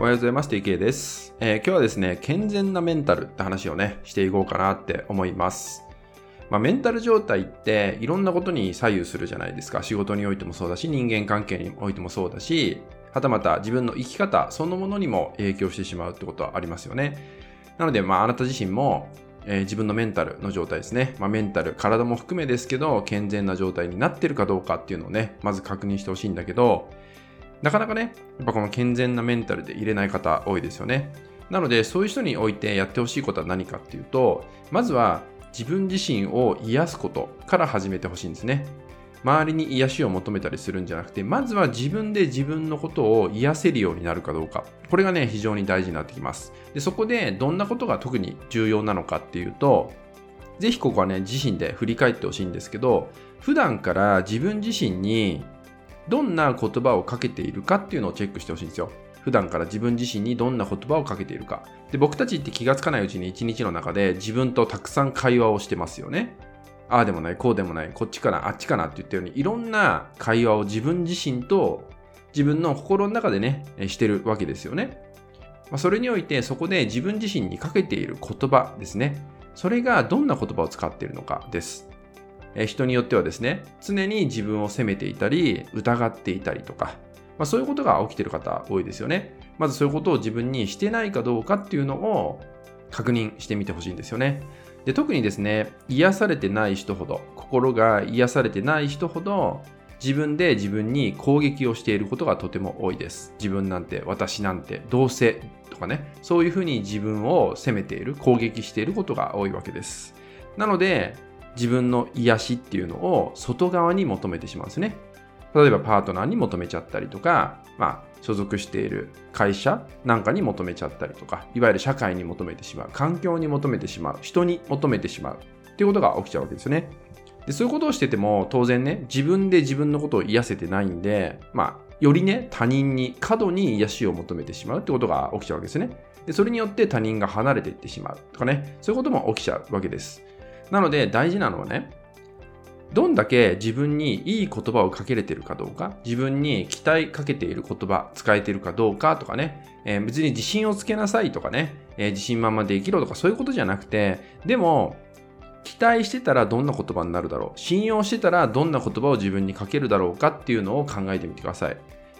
おはようございます。TK です、えー、今日はですね、健全なメンタルって話をね、していこうかなって思います。まあ、メンタル状態っていろんなことに左右するじゃないですか。仕事においてもそうだし、人間関係においてもそうだし、はたまた自分の生き方そのものにも影響してしまうってことはありますよね。なので、まあ、あなた自身も、えー、自分のメンタルの状態ですね。まあ、メンタル、体も含めですけど、健全な状態になってるかどうかっていうのをね、まず確認してほしいんだけど、なかなかね、やっぱこの健全なメンタルで入れない方多いですよね。なので、そういう人においてやってほしいことは何かっていうと、まずは自分自身を癒すことから始めてほしいんですね。周りに癒しを求めたりするんじゃなくて、まずは自分で自分のことを癒せるようになるかどうか。これがね、非常に大事になってきます。で、そこでどんなことが特に重要なのかっていうと、ぜひここはね、自身で振り返ってほしいんですけど、普段から自分自身にどんな言葉をかけているかっていうのをチェックしてほしいんですよ。普段から自分自身にどんな言葉をかけているか。で、僕たちって気がつかないうちに一日の中で自分とたくさん会話をしてますよね。ああでもない、こうでもない、こっちかな、あっちかなって言ったように、いろんな会話を自分自身と自分の心の中でね、してるわけですよね。まあ、それにおいて、そこで自分自身にかけている言葉ですね。それがどんな言葉を使っているのかです。人によってはですね、常に自分を責めていたり、疑っていたりとか、まあ、そういうことが起きている方多いですよね。まずそういうことを自分にしてないかどうかっていうのを確認してみてほしいんですよね。で特にですね、癒されてない人ほど、心が癒されてない人ほど、自分で自分に攻撃をしていることがとても多いです。自分なんて、私なんて、どうせとかね、そういうふうに自分を責めている、攻撃していることが多いわけです。なので、自分の癒しっていうのを外側に求めてしまうんですね。例えばパートナーに求めちゃったりとか、まあ、所属している会社なんかに求めちゃったりとか、いわゆる社会に求めてしまう、環境に求めてしまう、人に求めてしまうっていうことが起きちゃうわけですよね。でそういうことをしてても当然ね、自分で自分のことを癒せてないんで、まあ、よりね、他人に、過度に癒しを求めてしまうってことが起きちゃうわけですね。でそれによって他人が離れていってしまうとかね、そういうことも起きちゃうわけです。なので大事なのはね、どんだけ自分にいい言葉をかけれてるかどうか、自分に期待かけている言葉、使えてるかどうかとかね、えー、別に自信をつけなさいとかね、えー、自信満々で生きろとかそういうことじゃなくて、でも、期待してたらどんな言葉になるだろう信用してたらどんな言葉を自分にかけるだろうかっていうのを考えてみてください。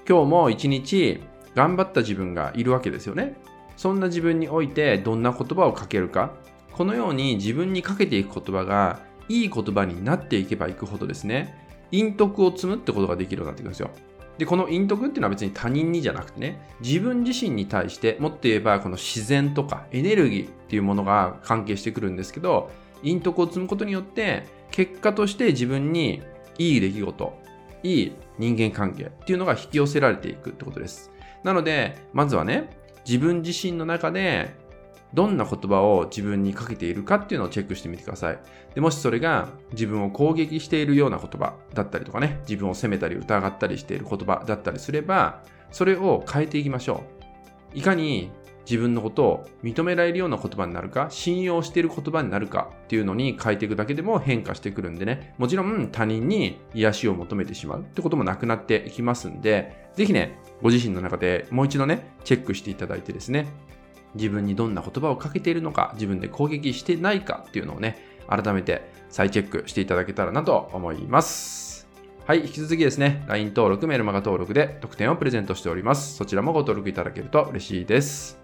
今日も一日頑張った自分がいるわけですよね。そんな自分においてどんな言葉をかけるか、このように自分にかけていく言葉がいい言葉になっていけばいくほどですね、陰徳を積むってことができるようになっていくんですよ。で、この陰徳っていうのは別に他人にじゃなくてね、自分自身に対して、もっと言えばこの自然とかエネルギーっていうものが関係してくるんですけど、陰徳を積むことによって、結果として自分にいい出来事、いい人間関係っていうのが引き寄せられていくってことです。なので、まずはね、自分自身の中でどんな言葉を自分にかけているかっていうのをチェックしてみてください。でもしそれが自分を攻撃しているような言葉だったりとかね、自分を責めたり疑ったりしている言葉だったりすれば、それを変えていきましょう。いかに自分のことを認められるような言葉になるか、信用している言葉になるかっていうのに変えていくだけでも変化してくるんでね、もちろん他人に癒しを求めてしまうってこともなくなっていきますんで、ぜひね、ご自身の中でもう一度ね、チェックしていただいてですね、自分にどんな言葉をかけているのか、自分で攻撃してないかっていうのをね、改めて再チェックしていただけたらなと思います。はい、引き続きですね、LINE 登録、メルマガ登録で特典をプレゼントしております。そちらもご登録いただけると嬉しいです。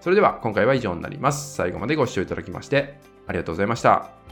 それでは今回は以上になります。最後までご視聴いただきましてありがとうございました。